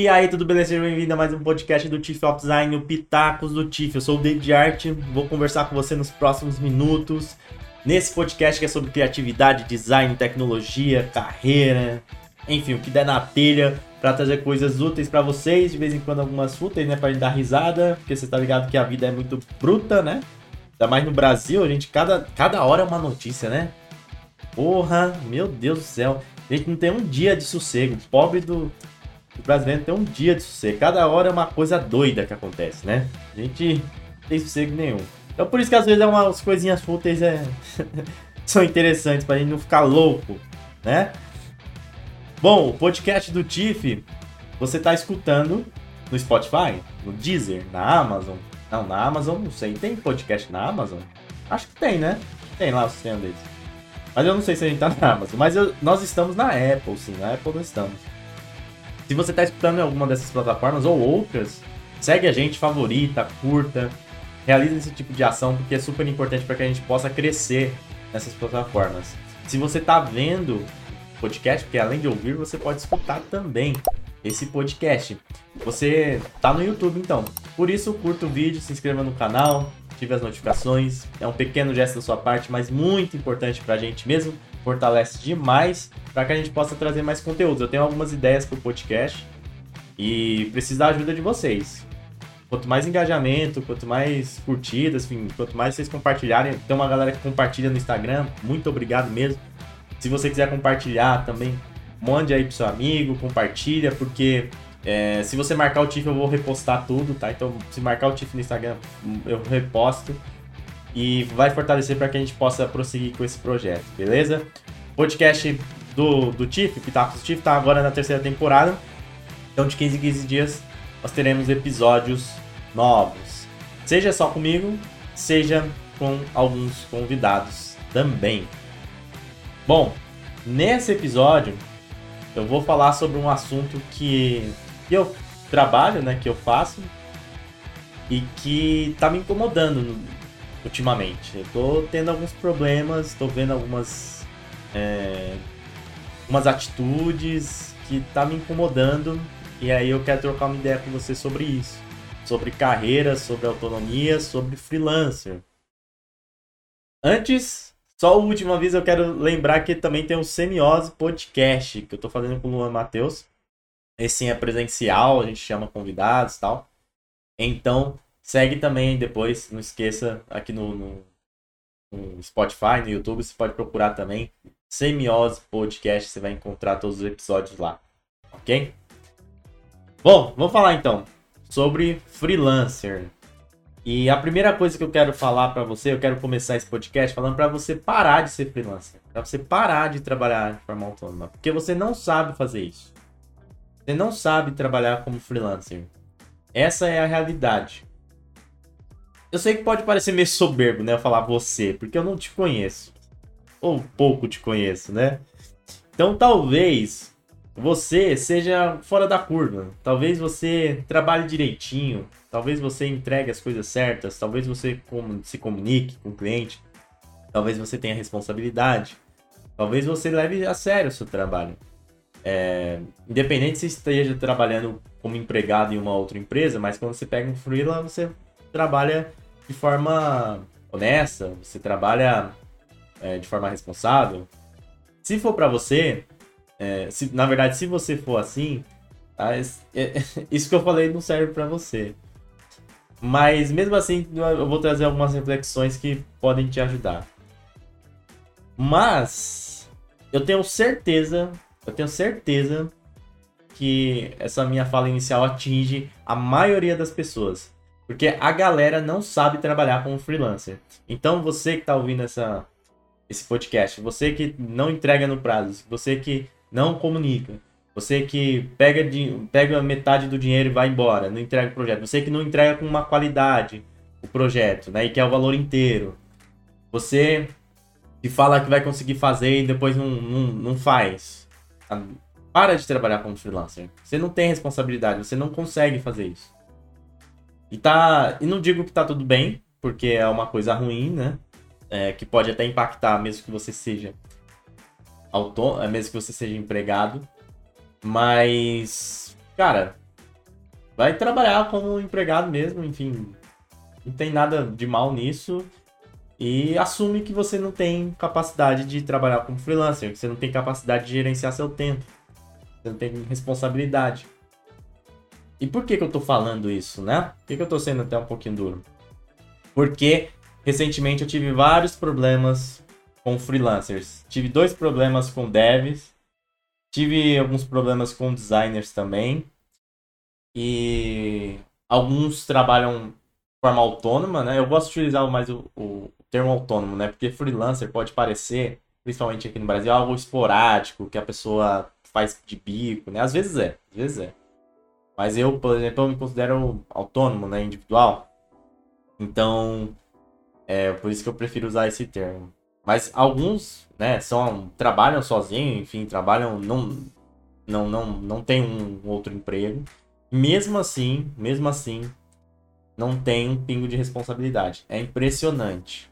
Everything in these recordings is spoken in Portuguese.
E aí, tudo beleza? Seja bem-vindo a mais um podcast do Tiff Ops Design, o Pitacos do Tiff. Eu sou o David Art, vou conversar com você nos próximos minutos. Nesse podcast que é sobre criatividade, design, tecnologia, carreira, enfim, o que der na telha para trazer coisas úteis para vocês, de vez em quando algumas fúteis, né, pra dar risada, porque você tá ligado que a vida é muito bruta, né? Ainda mais no Brasil, a gente, cada, cada hora é uma notícia, né? Porra, meu Deus do céu. A gente não tem um dia de sossego. Pobre do, o brasileiro tem um dia de sossego. Cada hora é uma coisa doida que acontece, né? A gente não tem sossego nenhum. Então por isso que às vezes é umas coisinhas fúteis é... são interessantes pra gente não ficar louco, né? Bom, o podcast do Tiff você tá escutando no Spotify, no Deezer, na Amazon. Não, na Amazon não sei. Tem podcast na Amazon? Acho que tem, né? Tem lá o sistema deles. Mas eu não sei se a gente tá na Amazon. Mas eu, nós estamos na Apple, sim. Na Apple nós estamos. Se você está escutando em alguma dessas plataformas ou outras, segue a gente, favorita, curta, realiza esse tipo de ação porque é super importante para que a gente possa crescer nessas plataformas. Se você está vendo podcast, porque além de ouvir, você pode escutar também esse podcast. Você está no YouTube então. Por isso, curta o vídeo, se inscreva no canal, ative as notificações. É um pequeno gesto da sua parte, mas muito importante para a gente mesmo fortalece demais para que a gente possa trazer mais conteúdos. Eu tenho algumas ideias para o podcast e preciso da ajuda de vocês. Quanto mais engajamento, quanto mais curtidas, enfim, quanto mais vocês compartilharem. Tem uma galera que compartilha no Instagram, muito obrigado mesmo. Se você quiser compartilhar também, mande aí pro seu amigo, compartilha, porque é, se você marcar o TIFF eu vou repostar tudo, tá? Então, se marcar o TIFF no Instagram, eu reposto e vai fortalecer para que a gente possa prosseguir com esse projeto, beleza? Podcast do, do TIF, Pitacos do TIF, tá agora na terceira temporada. Então, de 15 em 15 dias, nós teremos episódios novos. Seja só comigo, seja com alguns convidados também. Bom, nesse episódio, eu vou falar sobre um assunto que eu trabalho, né, que eu faço e que tá me incomodando ultimamente. Eu tô tendo alguns problemas, tô vendo algumas é, umas atitudes que tá me incomodando e aí eu quero trocar uma ideia com você sobre isso, sobre carreira, sobre autonomia, sobre freelancer. Antes, só a última vez eu quero lembrar que também tem o Semiose Podcast que eu tô fazendo com o Luan Matheus. Esse sim é presencial, a gente chama convidados e tal. Então, Segue também depois, não esqueça, aqui no, no, no Spotify, no YouTube, você pode procurar também Semiose Podcast, você vai encontrar todos os episódios lá, ok? Bom, vamos falar então sobre freelancer. E a primeira coisa que eu quero falar para você, eu quero começar esse podcast falando para você parar de ser freelancer, para você parar de trabalhar de forma autônoma, porque você não sabe fazer isso. Você não sabe trabalhar como freelancer. Essa é a realidade. Eu sei que pode parecer meio soberbo, né? Eu falar você, porque eu não te conheço. Ou pouco te conheço, né? Então talvez você seja fora da curva. Talvez você trabalhe direitinho. Talvez você entregue as coisas certas. Talvez você se comunique com o cliente. Talvez você tenha responsabilidade. Talvez você leve a sério o seu trabalho. É, independente se esteja trabalhando como empregado em uma outra empresa, mas quando você pega um freela, você trabalha de forma honesta, você trabalha é, de forma responsável. Se for para você, é, se, na verdade, se você for assim, tá, é, isso que eu falei não serve para você. Mas mesmo assim, eu vou trazer algumas reflexões que podem te ajudar. Mas eu tenho certeza, eu tenho certeza que essa minha fala inicial atinge a maioria das pessoas. Porque a galera não sabe trabalhar como freelancer. Então você que está ouvindo essa, esse podcast, você que não entrega no prazo, você que não comunica, você que pega, de, pega metade do dinheiro e vai embora, não entrega o projeto, você que não entrega com uma qualidade o projeto, né, e quer o valor inteiro, você que fala que vai conseguir fazer e depois não, não, não faz. Para de trabalhar como freelancer. Você não tem responsabilidade, você não consegue fazer isso. E tá. E não digo que tá tudo bem, porque é uma coisa ruim, né? É, que pode até impactar, mesmo que você seja autônomo, é, mesmo que você seja empregado. Mas, cara, vai trabalhar como empregado mesmo, enfim. Não tem nada de mal nisso. E assume que você não tem capacidade de trabalhar como freelancer, que você não tem capacidade de gerenciar seu tempo. Você não tem responsabilidade. E por que, que eu tô falando isso, né? Por que, que eu tô sendo até um pouquinho duro? Porque recentemente eu tive vários problemas com freelancers. Tive dois problemas com devs. Tive alguns problemas com designers também. E alguns trabalham de forma autônoma, né? Eu gosto de utilizar mais o, o termo autônomo, né? Porque freelancer pode parecer, principalmente aqui no Brasil, algo esporádico, que a pessoa faz de bico, né? Às vezes é, às vezes é. Mas eu, por exemplo, eu me considero autônomo, né? Individual. Então, é por isso que eu prefiro usar esse termo. Mas alguns, né, são, trabalham sozinhos, enfim, trabalham, não, não, não, não tem um outro emprego. Mesmo assim, mesmo assim, não tem um pingo de responsabilidade. É impressionante.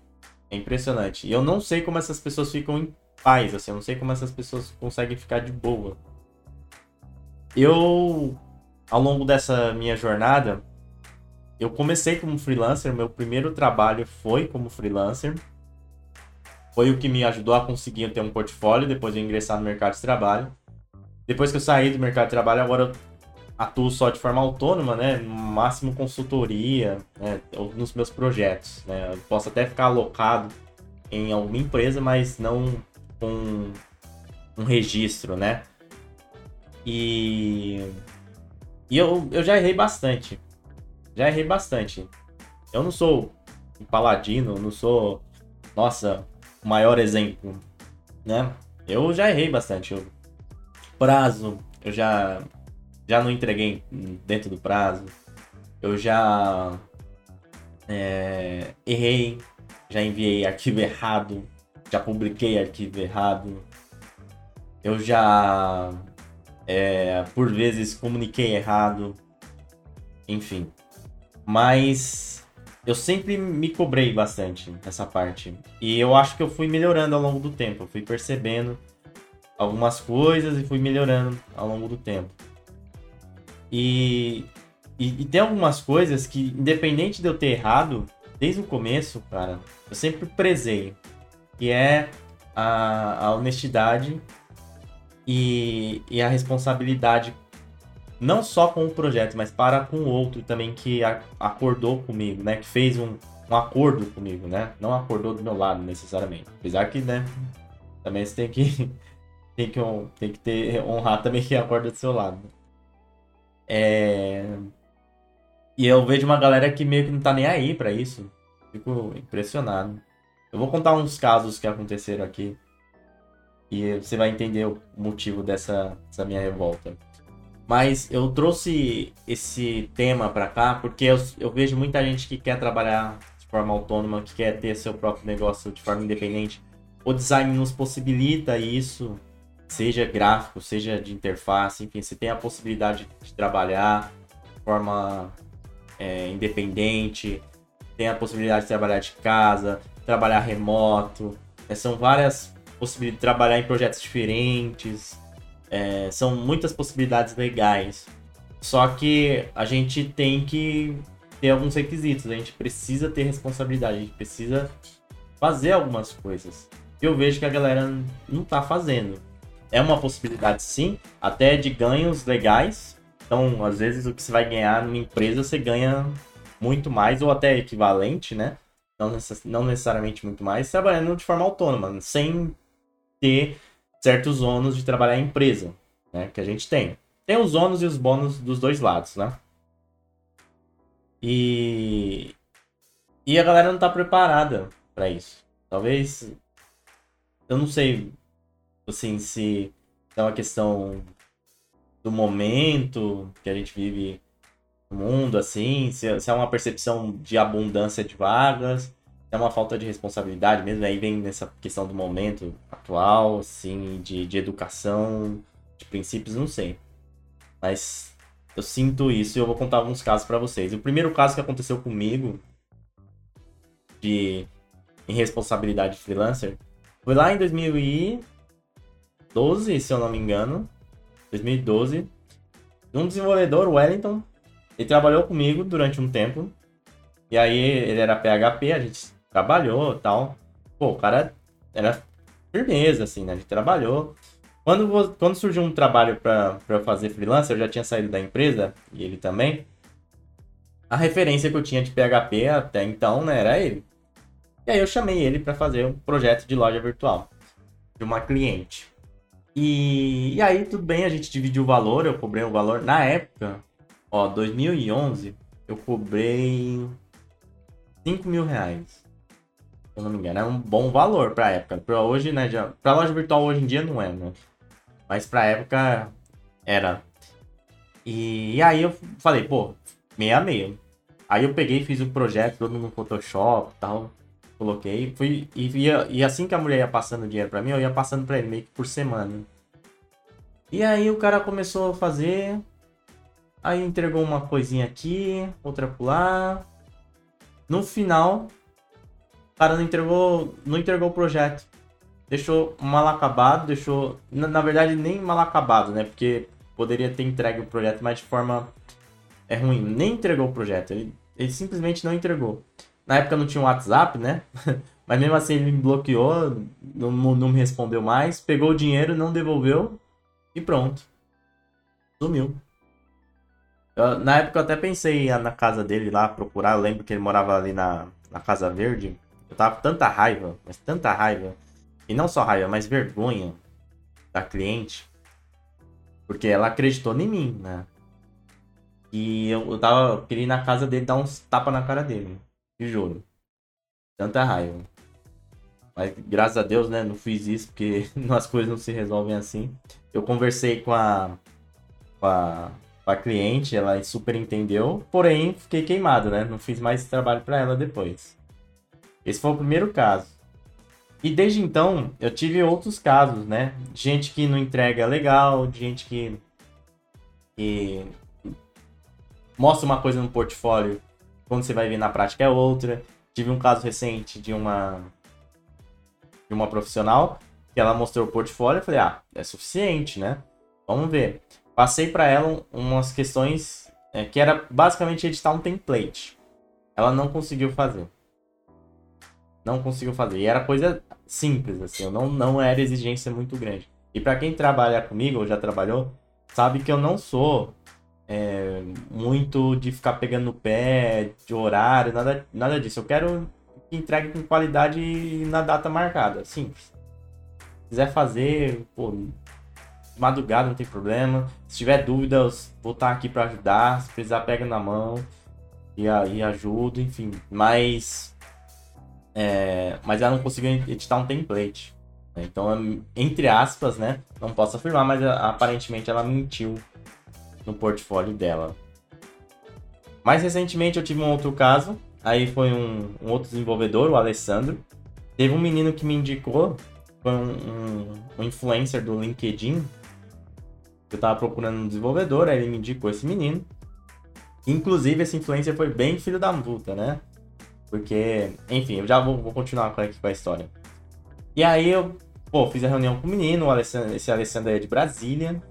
É impressionante. E eu não sei como essas pessoas ficam em paz, assim, eu não sei como essas pessoas conseguem ficar de boa. Eu, ao longo dessa minha jornada, eu comecei como freelancer, meu primeiro trabalho foi como freelancer. Foi o que me ajudou a conseguir ter um portfólio depois de ingressar no mercado de trabalho. Depois que eu saí do mercado de trabalho, agora eu atuo só de forma autônoma, né? No máximo consultoria, né? nos meus projetos, né? Eu posso até ficar alocado em alguma empresa, mas não com um registro, né? E, e eu, eu já errei bastante. Já errei bastante. Eu não sou um paladino, não sou, nossa, o maior exemplo, né? Eu já errei bastante. Eu, prazo, eu já já não entreguei dentro do prazo, eu já é, errei, já enviei arquivo errado, já publiquei arquivo errado, eu já é, por vezes comuniquei errado, enfim. Mas eu sempre me cobrei bastante nessa parte. E eu acho que eu fui melhorando ao longo do tempo. Eu fui percebendo algumas coisas e fui melhorando ao longo do tempo. E, e, e, tem algumas coisas que, independente de eu ter errado, desde o começo, cara, eu sempre prezei. Que é a, a honestidade e, e a responsabilidade, não só com o projeto, mas para com o outro também que a, acordou comigo, né? Que fez um, um acordo comigo, né? Não acordou do meu lado necessariamente. Apesar que, né? Também você tem que, tem que, tem que ter, honrar também quem acorda do seu lado. É... E eu vejo uma galera que meio que não tá nem aí para isso. Fico impressionado. Eu vou contar uns casos que aconteceram aqui. E você vai entender o motivo dessa, dessa minha revolta. Mas eu trouxe esse tema para cá porque eu, eu vejo muita gente que quer trabalhar de forma autônoma, que quer ter seu próprio negócio de forma independente. O design nos possibilita isso seja gráfico, seja de interface, enfim, você tem a possibilidade de trabalhar de forma é, independente, tem a possibilidade de trabalhar de casa, trabalhar remoto, é, são várias possibilidades de trabalhar em projetos diferentes, é, são muitas possibilidades legais. Só que a gente tem que ter alguns requisitos, a gente precisa ter responsabilidade, a gente precisa fazer algumas coisas. Eu vejo que a galera não tá fazendo é uma possibilidade sim, até de ganhos legais. Então, às vezes, o que você vai ganhar numa empresa, você ganha muito mais, ou até equivalente, né? Não, necess não necessariamente muito mais, trabalhando de forma autônoma, sem ter certos ônus de trabalhar em empresa, né? Que a gente tem. Tem os ônus e os bônus dos dois lados, né? E, e a galera não tá preparada para isso. Talvez. Eu não sei assim, se é uma questão do momento que a gente vive no mundo, assim, se, se é uma percepção de abundância de vagas, é uma falta de responsabilidade mesmo, aí vem nessa questão do momento atual, assim, de, de educação, de princípios, não sei. Mas eu sinto isso e eu vou contar alguns casos para vocês. O primeiro caso que aconteceu comigo de irresponsabilidade freelancer foi lá em 2000 e 2012, se eu não me engano. 2012. Um desenvolvedor, Wellington, Ele trabalhou comigo durante um tempo. E aí ele era PHP, a gente trabalhou tal. Pô, o cara era firmeza, assim, né? A gente trabalhou. Quando, quando surgiu um trabalho para fazer freelancer, eu já tinha saído da empresa, e ele também. A referência que eu tinha de PHP até então, né, era ele. E aí eu chamei ele para fazer um projeto de loja virtual de uma cliente. E, e aí tudo bem, a gente dividiu o valor, eu cobrei o valor. Na época, ó, 2011, eu cobrei 5 mil reais. Eu não me engano, é um bom valor pra época. Pra hoje, né, já, pra loja virtual hoje em dia não é, né? Mas pra época era. E, e aí eu falei, pô, meia meia. Aí eu peguei, fiz o um projeto todo no Photoshop e tal. Coloquei, fui e, e assim que a mulher ia passando dinheiro para mim, eu ia passando para ele meio que por semana. E aí o cara começou a fazer, aí entregou uma coisinha aqui, outra lá. No final, cara não entregou, não entregou o projeto. Deixou mal acabado, deixou, na, na verdade nem mal acabado, né? Porque poderia ter entregue o projeto, mas de forma é ruim. Nem entregou o projeto, ele, ele simplesmente não entregou. Na época não tinha um WhatsApp, né? Mas mesmo assim ele me bloqueou, não, não me respondeu mais, pegou o dinheiro, não devolveu e pronto. Sumiu. Eu, na época eu até pensei na casa dele lá procurar, eu lembro que ele morava ali na, na Casa Verde. Eu tava com tanta raiva, mas tanta raiva. E não só raiva, mas vergonha da cliente. Porque ela acreditou em mim, né? E eu, eu tava. Queria ir na casa dele dar uns tapas na cara dele. De juro. Tanta raiva. Mas graças a Deus, né? Não fiz isso porque as coisas não se resolvem assim. Eu conversei com a, com a, com a cliente, ela super entendeu. Porém, fiquei queimado, né? Não fiz mais trabalho para ela depois. Esse foi o primeiro caso. E desde então, eu tive outros casos, né? Gente que não entrega legal, gente que, que mostra uma coisa no portfólio quando você vai ver na prática é outra. Tive um caso recente de uma de uma profissional que ela mostrou o portfólio, eu falei: "Ah, é suficiente, né? Vamos ver". Passei para ela umas questões é, que era basicamente editar um template. Ela não conseguiu fazer. Não conseguiu fazer. E era coisa simples assim, não não era exigência muito grande. E para quem trabalha comigo ou já trabalhou, sabe que eu não sou é, muito de ficar pegando no pé, de horário, nada, nada disso. Eu quero que entregue com qualidade na data marcada. Simples. Se quiser fazer, pô, madrugada não tem problema. Se tiver dúvidas, vou estar aqui para ajudar. Se precisar, pega na mão e, e ajudo, enfim. Mas. É, mas ela não conseguiu editar um template. Então, entre aspas, né? Não posso afirmar, mas aparentemente ela mentiu no portfólio dela. Mais recentemente eu tive um outro caso, aí foi um, um outro desenvolvedor, o Alessandro. Teve um menino que me indicou, foi um, um, um influencer do LinkedIn. Eu tava procurando um desenvolvedor, aí ele me indicou esse menino. Inclusive, esse influencer foi bem filho da puta, né? Porque, enfim, eu já vou, vou continuar aqui com a história. E aí eu, pô, fiz a reunião com o menino, o Alessandro, esse Alessandro é de Brasília.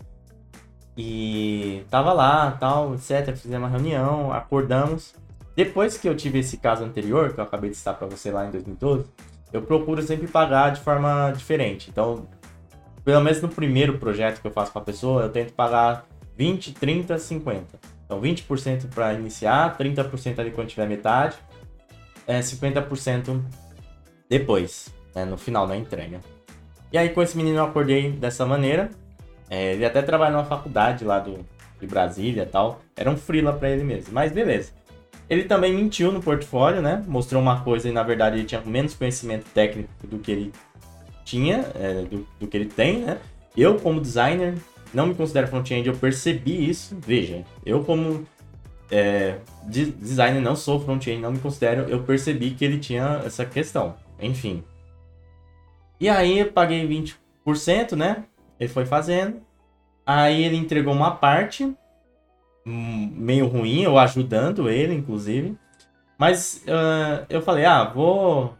E tava lá, tal, etc. Fizemos uma reunião, acordamos. Depois que eu tive esse caso anterior, que eu acabei de citar para você lá em 2012, eu procuro sempre pagar de forma diferente. Então, pelo menos no primeiro projeto que eu faço para a pessoa, eu tento pagar 20, 30, 50. Então, 20% para iniciar, 30% ali quando tiver metade, é 50% depois, né, no final da entrega. E aí, com esse menino, eu acordei dessa maneira. É, ele até trabalha numa faculdade lá do, de Brasília e tal. Era um freela para ele mesmo, mas beleza. Ele também mentiu no portfólio, né? Mostrou uma coisa e na verdade ele tinha menos conhecimento técnico do que ele tinha, é, do, do, que ele tem, né? Eu, como designer, não me considero front-end, eu percebi isso. Veja, eu, como é, de, designer, não sou front-end, não me considero, eu percebi que ele tinha essa questão. Enfim. E aí eu paguei 20%, né? Ele foi fazendo. Aí ele entregou uma parte, hum, meio ruim, eu ajudando ele, inclusive. Mas uh, eu falei, ah, vou.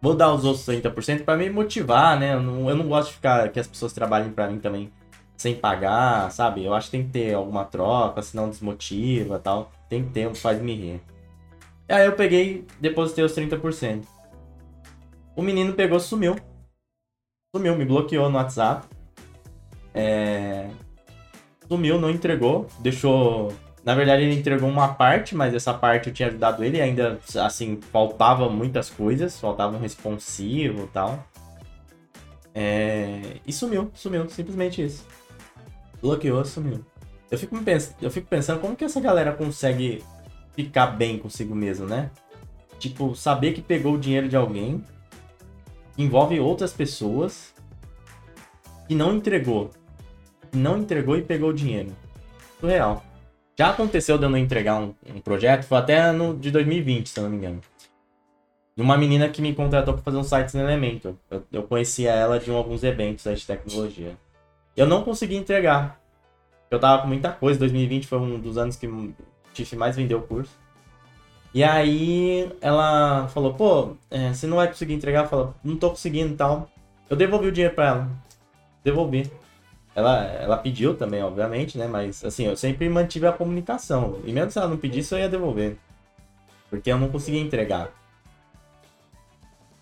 Vou dar os outros 30% para me motivar, né? Eu não, eu não gosto de ficar que as pessoas trabalhem para mim também sem pagar, sabe? Eu acho que tem que ter alguma troca, senão desmotiva tal. Tem que ter um faz-me rir. Aí eu peguei, depositei os 30%. O menino pegou, sumiu. Sumiu, me bloqueou no WhatsApp. É... Sumiu, não entregou. Deixou. Na verdade, ele entregou uma parte, mas essa parte eu tinha ajudado ele. E ainda, assim, faltava muitas coisas. Faltava um responsivo e tal. É... E sumiu, sumiu. Simplesmente isso. Bloqueou, sumiu. Eu fico, pens... eu fico pensando como que essa galera consegue ficar bem consigo mesmo, né? Tipo, saber que pegou o dinheiro de alguém, envolve outras pessoas, e não entregou. Não entregou e pegou o dinheiro. Surreal. Já aconteceu de eu não entregar um, um projeto, foi até no de 2020, se eu não me engano. De uma menina que me contratou para fazer um site no Elemento. Eu, eu conhecia ela de um, alguns eventos de tecnologia. Eu não consegui entregar. Eu tava com muita coisa. 2020 foi um dos anos que Tiff mais vendeu o curso. E aí ela falou, pô, é, você não vai conseguir entregar? Fala, não tô conseguindo e tal. Eu devolvi o dinheiro pra ela. Devolvi. Ela, ela pediu também, obviamente, né? Mas assim, eu sempre mantive a comunicação. E mesmo se ela não pedisse, eu ia devolver. Porque eu não conseguia entregar.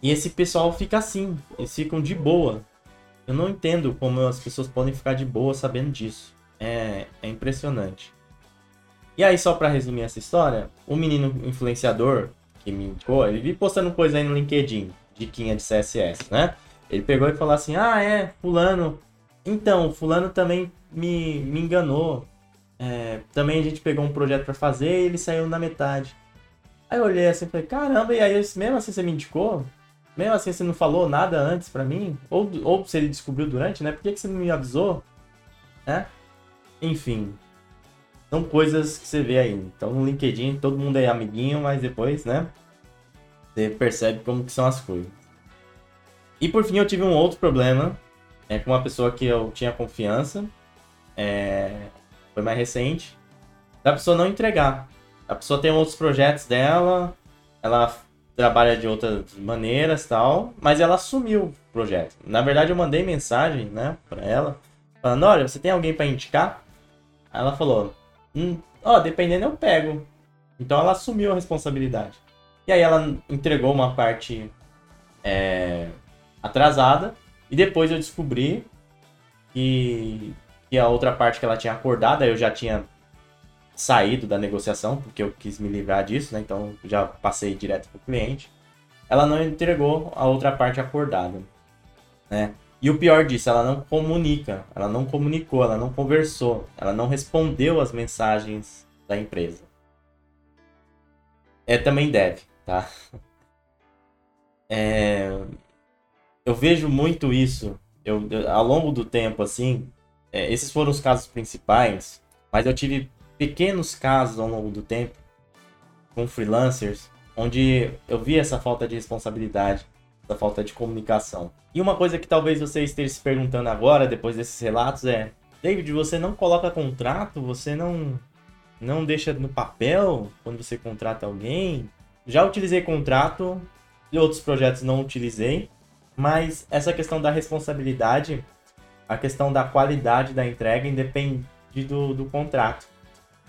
E esse pessoal fica assim, eles ficam de boa. Eu não entendo como as pessoas podem ficar de boa sabendo disso. É, é impressionante. E aí, só para resumir essa história, o menino influenciador que me indicou, ele vi postando coisa aí no LinkedIn, diquinha de CSS, né? Ele pegou e falou assim: Ah, é, Fulano. Então, Fulano também me, me enganou. É, também a gente pegou um projeto para fazer e ele saiu na metade. Aí eu olhei assim e falei: Caramba, e aí mesmo assim você me indicou? Mesmo assim você não falou nada antes para mim? Ou, ou se ele descobriu durante, né? Por que, que você não me avisou? Né? Enfim, são coisas que você vê aí. Então no LinkedIn todo mundo é amiguinho, mas depois, né? Você percebe como que são as coisas. E por fim eu tive um outro problema é, com uma pessoa que eu tinha confiança. É, foi mais recente. Da pessoa não entregar. A pessoa tem outros projetos dela, ela trabalha de outras maneiras tal, mas ela assumiu o projeto. Na verdade eu mandei mensagem, né, para ela, falando, olha, você tem alguém para indicar? Aí ela falou, Hum, ó, dependendo eu pego. Então ela assumiu a responsabilidade. E aí ela entregou uma parte é, atrasada. E depois eu descobri que, que a outra parte que ela tinha acordado, eu já tinha saído da negociação, porque eu quis me livrar disso, né? Então já passei direto para o cliente. Ela não entregou a outra parte acordada, né? E o pior disso, ela não comunica, ela não comunicou, ela não conversou, ela não respondeu as mensagens da empresa. É também deve, tá? É, eu vejo muito isso eu, eu, ao longo do tempo, assim. É, esses foram os casos principais, mas eu tive pequenos casos ao longo do tempo com freelancers onde eu vi essa falta de responsabilidade essa falta de comunicação. E uma coisa que talvez você esteja se perguntando agora, depois desses relatos, é: David, você não coloca contrato? Você não, não deixa no papel quando você contrata alguém? Já utilizei contrato, e outros projetos não utilizei, mas essa questão da responsabilidade, a questão da qualidade da entrega, independe do, do contrato.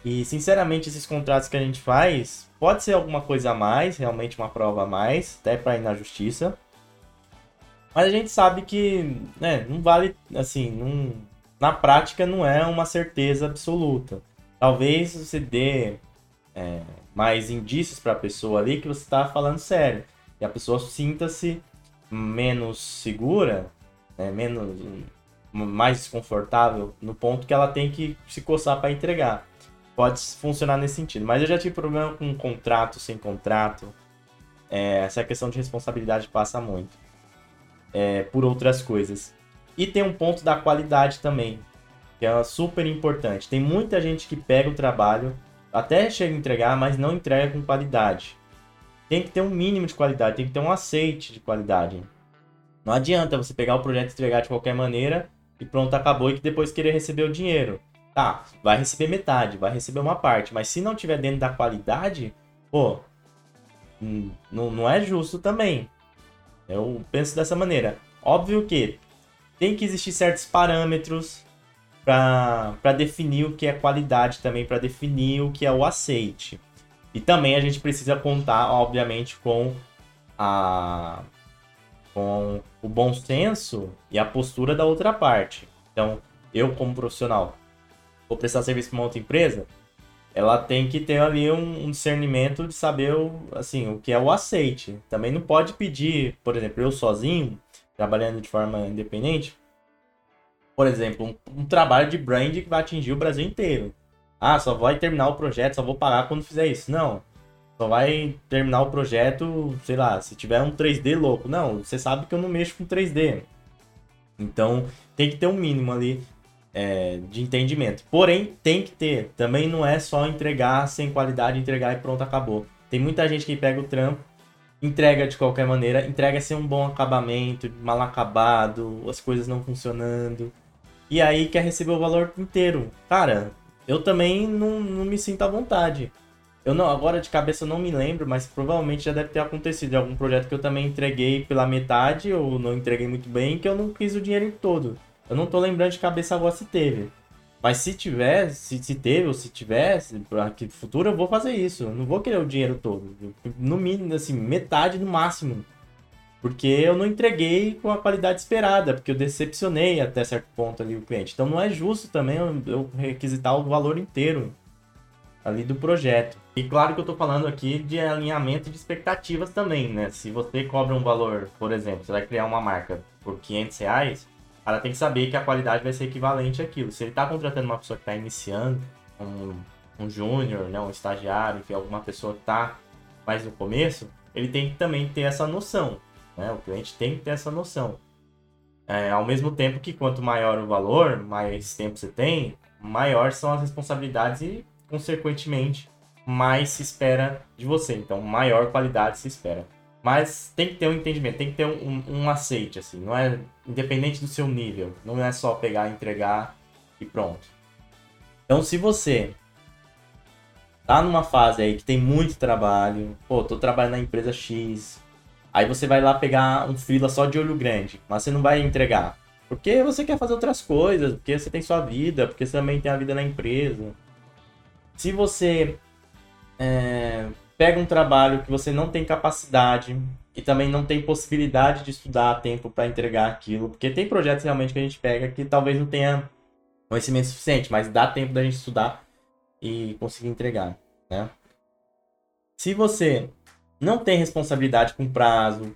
E sinceramente, esses contratos que a gente faz, pode ser alguma coisa a mais, realmente uma prova a mais, até para ir na justiça. Mas a gente sabe que, né, não vale, assim, não, na prática não é uma certeza absoluta. Talvez você dê é, mais indícios para a pessoa ali que você está falando sério. E a pessoa sinta-se menos segura, né, menos, mais desconfortável no ponto que ela tem que se coçar para entregar. Pode funcionar nesse sentido. Mas eu já tive problema com contrato, sem contrato. É, essa questão de responsabilidade passa muito é, por outras coisas. E tem um ponto da qualidade também, que é super importante. Tem muita gente que pega o trabalho, até chega a entregar, mas não entrega com qualidade. Tem que ter um mínimo de qualidade, tem que ter um aceite de qualidade. Não adianta você pegar o projeto e entregar de qualquer maneira e pronto, acabou e que depois querer receber o dinheiro. Tá, vai receber metade, vai receber uma parte, mas se não tiver dentro da qualidade, pô, não, não é justo também. Eu penso dessa maneira. Óbvio que tem que existir certos parâmetros, para definir o que é qualidade também, para definir o que é o aceite. E também a gente precisa contar, obviamente, com a com o bom senso e a postura da outra parte. Então, eu como profissional vou prestar serviço para uma outra empresa, ela tem que ter ali um, um, discernimento de saber o, assim, o que é o aceite. Também não pode pedir, por exemplo, eu sozinho, trabalhando de forma independente, por exemplo, um, um trabalho de brand que vai atingir o Brasil inteiro. Ah, só vai terminar o projeto, só vou pagar quando fizer isso. Não. Só vai terminar o projeto, sei lá, se tiver um 3D louco. Não, você sabe que eu não mexo com 3D. Então, tem que ter um mínimo ali é, de entendimento. Porém, tem que ter. Também não é só entregar sem qualidade, entregar e pronto, acabou. Tem muita gente que pega o trampo, entrega de qualquer maneira, entrega sem um bom acabamento, mal acabado, as coisas não funcionando. E aí quer receber o valor inteiro. Cara, eu também não, não me sinto à vontade. Eu não, agora de cabeça eu não me lembro, mas provavelmente já deve ter acontecido algum projeto que eu também entreguei pela metade ou não entreguei muito bem, que eu não quis o dinheiro todo. Eu não tô lembrando de cabeça agora se teve. Mas se tiver, se, se teve ou se tivesse, aqui no futuro eu vou fazer isso. Eu não vou querer o dinheiro todo. No mínimo, assim, metade no máximo. Porque eu não entreguei com a qualidade esperada, porque eu decepcionei até certo ponto ali o cliente. Então não é justo também eu, requisitar o valor inteiro ali do projeto. E claro que eu estou falando aqui de alinhamento de expectativas também, né? Se você cobra um valor, por exemplo, você vai criar uma marca por 500 reais, ela tem que saber que a qualidade vai ser equivalente àquilo. Se ele está contratando uma pessoa que está iniciando, um, um júnior, né, um estagiário, que alguma pessoa que está mais no começo, ele tem que também ter essa noção. Né? O cliente tem que ter essa noção. É, ao mesmo tempo que quanto maior o valor, mais tempo você tem, maior são as responsabilidades e, consequentemente, mais se espera de você. Então, maior qualidade se espera. Mas tem que ter um entendimento, tem que ter um, um, aceite, assim. Não é independente do seu nível. Não é só pegar, entregar e pronto. Então, se você tá numa fase aí que tem muito trabalho, pô, tô trabalhando na empresa X, aí você vai lá pegar um fila só de olho grande, mas você não vai entregar. Porque você quer fazer outras coisas, porque você tem sua vida, porque você também tem a vida na empresa. Se você é, pega um trabalho que você não tem capacidade e também não tem possibilidade de estudar a tempo para entregar aquilo, porque tem projetos realmente que a gente pega que talvez não tenha conhecimento suficiente, mas dá tempo da gente estudar e conseguir entregar, né? Se você não tem responsabilidade com prazo,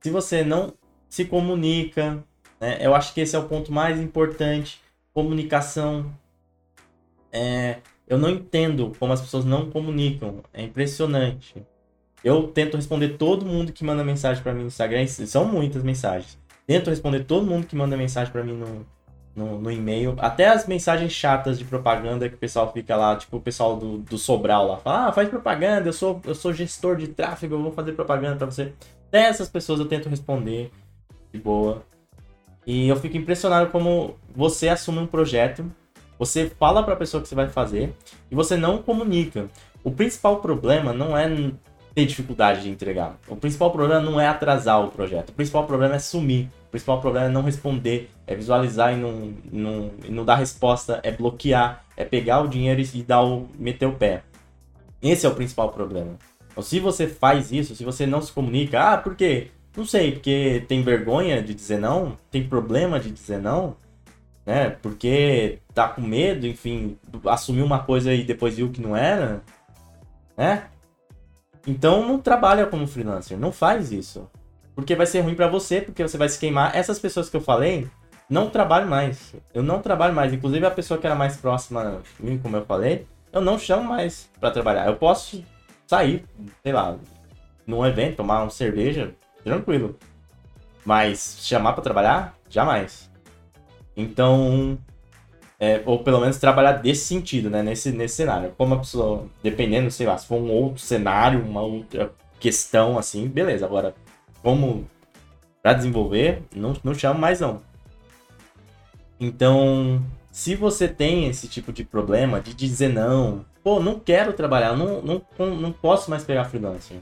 se você não se comunica, né? Eu acho que esse é o ponto mais importante, comunicação. É, eu não entendo como as pessoas não comunicam. É impressionante. Eu tento responder todo mundo que manda mensagem para mim no Instagram. São muitas mensagens. Tento responder todo mundo que manda mensagem para mim no, no, no, e-mail. Até as mensagens chatas de propaganda que o pessoal fica lá, tipo o pessoal do, do Sobral lá. Fala, ah, faz propaganda, eu sou, eu sou gestor de tráfego, eu vou fazer propaganda para você. Até essas pessoas eu tento responder de boa. E eu fico impressionado como você assume um projeto você fala para a pessoa que você vai fazer e você não comunica. O principal problema não é ter dificuldade de entregar. O principal problema não é atrasar o projeto. O principal problema é sumir. O principal problema é não responder, é visualizar e não, não, e não dar resposta, é bloquear, é pegar o dinheiro e dar o, meter o pé. Esse é o principal problema. Então, se você faz isso, se você não se comunica, ah, por quê? Não sei, porque tem vergonha de dizer não? Tem problema de dizer não? né? Porque tá com medo, enfim, assumiu uma coisa e depois viu que não era, né? Então não trabalha como freelancer, não faz isso. Porque vai ser ruim para você, porque você vai se queimar. Essas pessoas que eu falei, não trabalho mais. Eu não trabalho mais. Inclusive a pessoa que era mais próxima de mim, como eu falei, eu não chamo mais para trabalhar. Eu posso sair, sei lá, num evento, tomar uma cerveja, tranquilo. Mas chamar para trabalhar, jamais. Então, é, ou pelo menos trabalhar desse sentido, né? Nesse, nesse cenário. Como a pessoa, dependendo, sei lá, se for um outro cenário, uma outra questão, assim, beleza. Agora, como para desenvolver, não, não chamo mais não. Então, se você tem esse tipo de problema de dizer não, pô, não quero trabalhar, não, não, não posso mais pegar freelancer.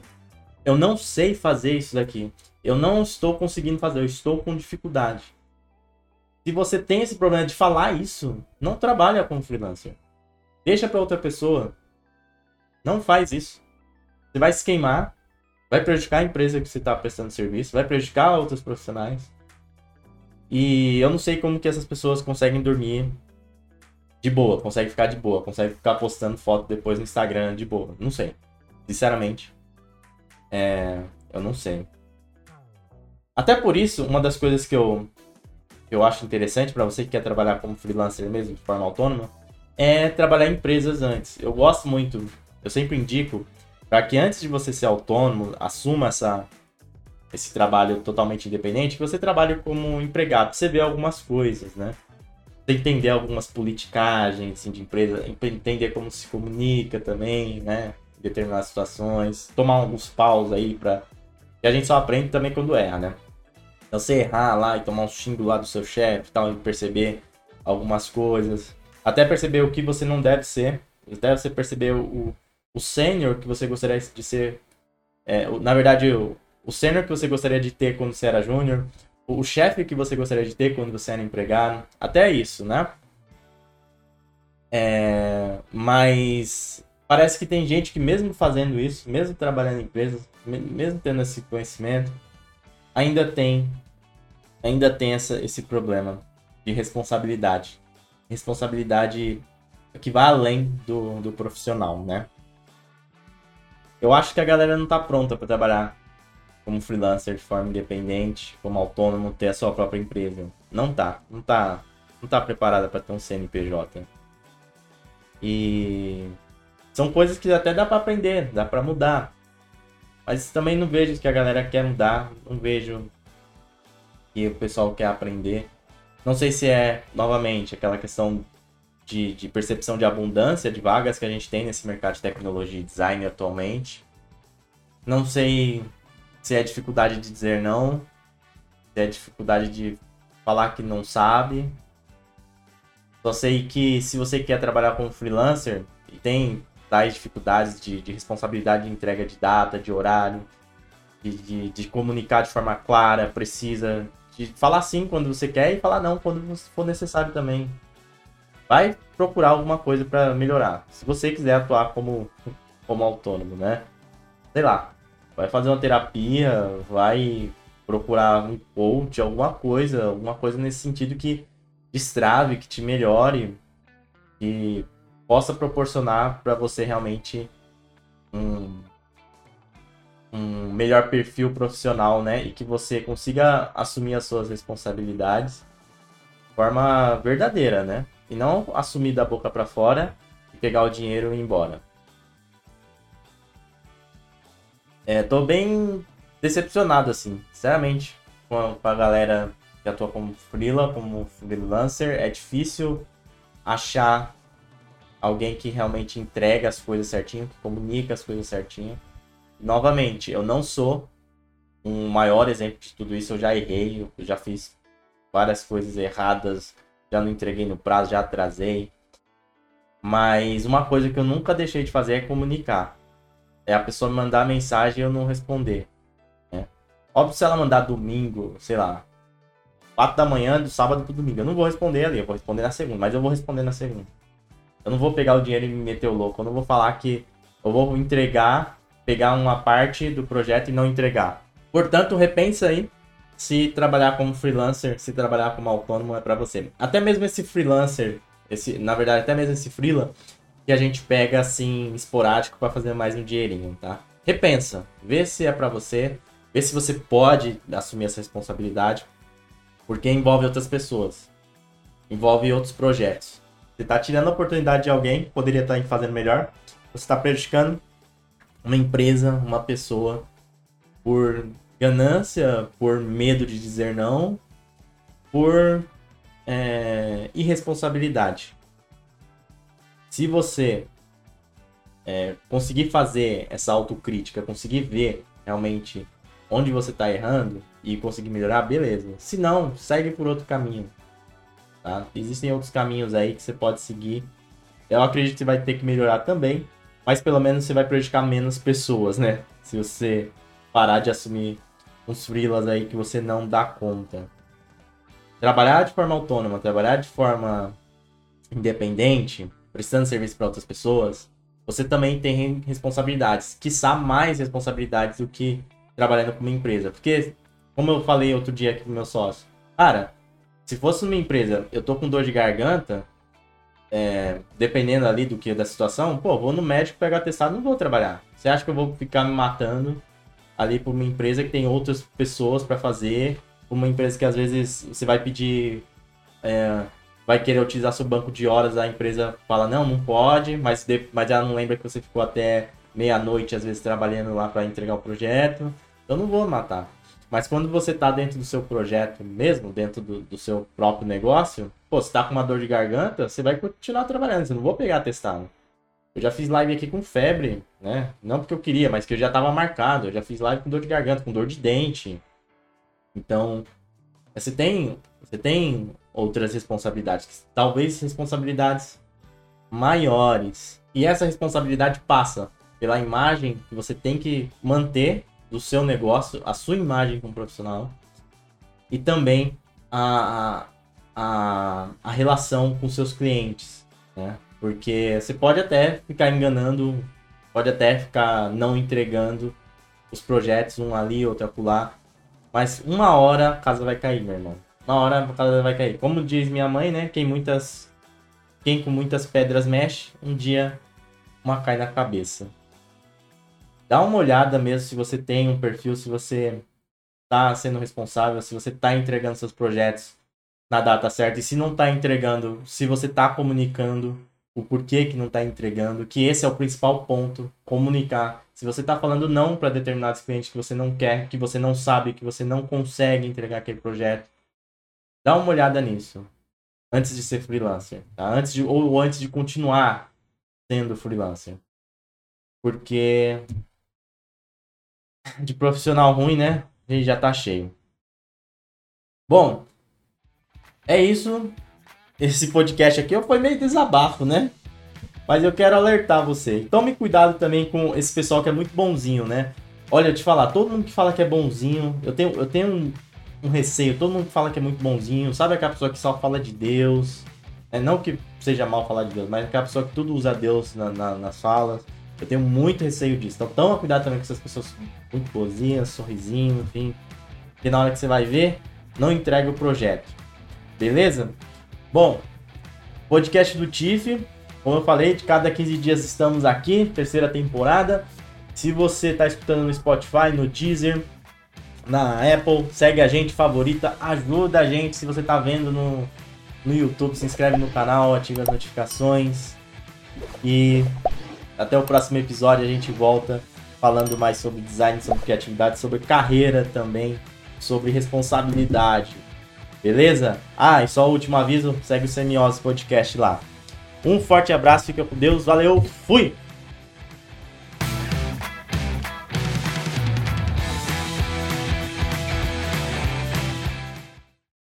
Eu não sei fazer isso daqui. Eu não estou conseguindo fazer, eu estou com dificuldade. Se você tem esse problema de falar isso, não trabalha como freelancer. Deixa para outra pessoa. Não faz isso. Você vai se queimar, vai prejudicar a empresa que você está prestando serviço, vai prejudicar outros profissionais. E eu não sei como que essas pessoas conseguem dormir de boa, conseguem ficar de boa, conseguem ficar postando foto depois no Instagram de boa. Não sei. Sinceramente. É, eu não sei. Até por isso, uma das coisas que eu, eu acho interessante para você que quer trabalhar como freelancer mesmo, de forma autônoma, é trabalhar em empresas antes. Eu gosto muito, eu sempre indico, para que antes de você ser autônomo, assuma essa, esse trabalho totalmente independente, que você trabalhe como empregado, você vê algumas coisas, né? Entender algumas politicagens assim, de empresa, entender como se comunica também, né? Em determinadas situações, tomar alguns paus aí para que a gente só aprende também quando erra, né? Então você errar lá e tomar um xingo lá do seu chefe tal, e perceber algumas coisas. Até perceber o que você não deve ser. Até você perceber o, o sênior que você gostaria de ser. É, na verdade, o, o sênior que você gostaria de ter quando você era júnior, o, o chefe que você gostaria de ter quando você era empregado, até isso, né? É, mas parece que tem gente que mesmo fazendo isso, mesmo trabalhando em empresas, mesmo tendo esse conhecimento, ainda tem ainda tem essa, esse problema de responsabilidade. Responsabilidade que vai além do, do profissional, né? Eu acho que a galera não tá pronta para trabalhar como freelancer de forma independente, como autônomo, ter a sua própria empresa. Não tá, não tá, não tá preparada para ter um CNPJ. E são coisas que até dá para aprender, dá para mudar. Mas também não vejo que a galera quer mudar, não vejo que o pessoal quer aprender. Não sei se é, novamente, aquela questão de, de, percepção de abundância de vagas que a gente tem nesse mercado de tecnologia e design atualmente. Não sei se é dificuldade de dizer não, se é dificuldade de falar que não sabe. Só sei que se você quer trabalhar como freelancer e tem tais dificuldades de, de responsabilidade de entrega de data, de horário, de, de, de, comunicar de forma clara, precisa, de falar sim quando você quer e falar não quando for necessário também vai procurar alguma coisa para melhorar. Se você quiser atuar como, como autônomo, né? Sei lá, vai fazer uma terapia, vai procurar um coach, alguma coisa, alguma coisa nesse sentido que destrave, que te melhore, que possa proporcionar para você realmente um, um melhor perfil profissional, né? E que você consiga assumir as suas responsabilidades de forma verdadeira, né? E não assumir da boca para fora e pegar o dinheiro e ir embora. É, tô bem decepcionado, assim, sinceramente, com a, com a galera que atua como freela, como freelancer. É difícil achar alguém que realmente entrega as coisas certinho, que comunica as coisas certinho. Novamente, eu não sou um maior exemplo de tudo isso, eu já errei, eu já fiz várias coisas erradas já não entreguei no prazo, já atrasei. Mas uma coisa que eu nunca deixei de fazer é comunicar. É a pessoa me mandar mensagem e eu não responder. Né? Óbvio, se ela mandar domingo, sei lá, 4 da manhã, do sábado pro domingo, eu não vou responder ali, eu vou responder na segunda, mas eu vou responder na segunda. Eu não vou pegar o dinheiro e me meter o louco, eu não vou falar que eu vou entregar, pegar uma parte do projeto e não entregar. Portanto, repensa aí se trabalhar como freelancer, se trabalhar como autônomo é para você. Até mesmo esse freelancer, esse, na verdade, até mesmo esse freela que a gente pega assim esporádico para fazer mais um dinheirinho, tá? Repensa, vê se é para você, vê se você pode assumir essa responsabilidade, porque envolve outras pessoas, envolve outros projetos. Você tá tirando a oportunidade de alguém que poderia estar fazendo melhor, você está prejudicando uma empresa, uma pessoa por ganância, por medo de dizer não, por é, irresponsabilidade. Se você é, conseguir fazer essa autocrítica, conseguir ver realmente onde você está errando e conseguir melhorar, beleza. Se não, segue por outro caminho. Tá? Existem outros caminhos aí que você pode seguir. Eu acredito que você vai ter que melhorar também, mas pelo menos você vai prejudicar menos pessoas, né? Se você parar de assumir uns freelas aí que você não dá conta. trabalhar de forma autônoma, trabalhar de forma independente, prestando serviço para outras pessoas, você também tem responsabilidades, quiçá mais responsabilidades do que trabalhando com uma empresa. Porque, como eu falei outro dia aqui com meu sócio, cara, se fosse uma empresa, eu tô com dor de garganta, é, dependendo ali do que da situação, pô, vou no médico pegar testado, não vou trabalhar. Você acha que eu vou ficar me matando ali por uma empresa que tem outras pessoas para fazer, uma empresa que às vezes você vai pedir é, vai querer utilizar seu banco de horas, a empresa fala, não, não pode, mas, de, mas ela não lembra que você ficou até meia-noite, às vezes, trabalhando lá para entregar o projeto. Eu não vou matar. Mas quando você está dentro do seu projeto mesmo, dentro do, do, seu próprio negócio, pô, você tá com uma dor de garganta, você vai continuar trabalhando, você não vou pegar testado. Eu já fiz live aqui com febre, né? Não porque eu queria, mas que eu já tava marcado. Eu já fiz live com dor de garganta, com dor de dente. Então, você tem, você tem outras responsabilidades, talvez responsabilidades maiores. E essa responsabilidade passa pela imagem que você tem que manter do seu negócio, a sua imagem como profissional, e também a, a, a relação com seus clientes, né? Porque você pode até ficar enganando, pode até ficar não entregando os projetos, um ali, outro acolá, mas uma hora a casa vai cair, meu irmão uma hora a casa vai cair. Como diz minha mãe, né? Quem muitas. Quem com muitas pedras mexe, um dia uma cai na cabeça. Dá uma olhada mesmo se você tem um perfil, se você tá sendo responsável, se você tá entregando seus projetos na data certa. E se não tá entregando, se você tá comunicando o porquê que não tá entregando, que esse é o principal ponto, comunicar. Se você tá falando não para determinados clientes que você não quer, que você não sabe, que você não consegue entregar aquele projeto, Dá uma olhada nisso. Antes de ser freelancer. Tá? Antes de, ou antes de continuar sendo freelancer. Porque de profissional ruim, né? A gente já tá cheio. Bom, é isso. Esse podcast aqui foi meio desabafo, né? Mas eu quero alertar você. Tome cuidado também com esse pessoal que é muito bonzinho, né? Olha, eu te falar, todo mundo que fala que é bonzinho, eu tenho, eu tenho um receio. Todo mundo fala que é muito bonzinho, sabe aquela pessoa que só fala de Deus. É, não que seja mal falar de Deus, mas aquela pessoa que tudo usa Deus na, na, nas falas. Eu tenho muito receio disso. Então toma cuidado também com essas pessoas muito boazinhas, sorrisinho, enfim. Porque na hora que você vai ver, não entrega o projeto. Beleza? Bom, podcast do TIFF. Como eu falei, de cada 15 dias estamos aqui, terceira temporada. Se você está escutando no Spotify, no Deezer, na Apple, segue a gente, favorita, ajuda a gente. Se você tá vendo no, no YouTube, se inscreve no canal, ativa as notificações. E até o próximo episódio a gente volta falando mais sobre design, sobre criatividade, sobre carreira também, sobre responsabilidade. Beleza? Ah, e só o último aviso, segue o Semiose Podcast lá. Um forte abraço, fica com Deus, valeu, fui!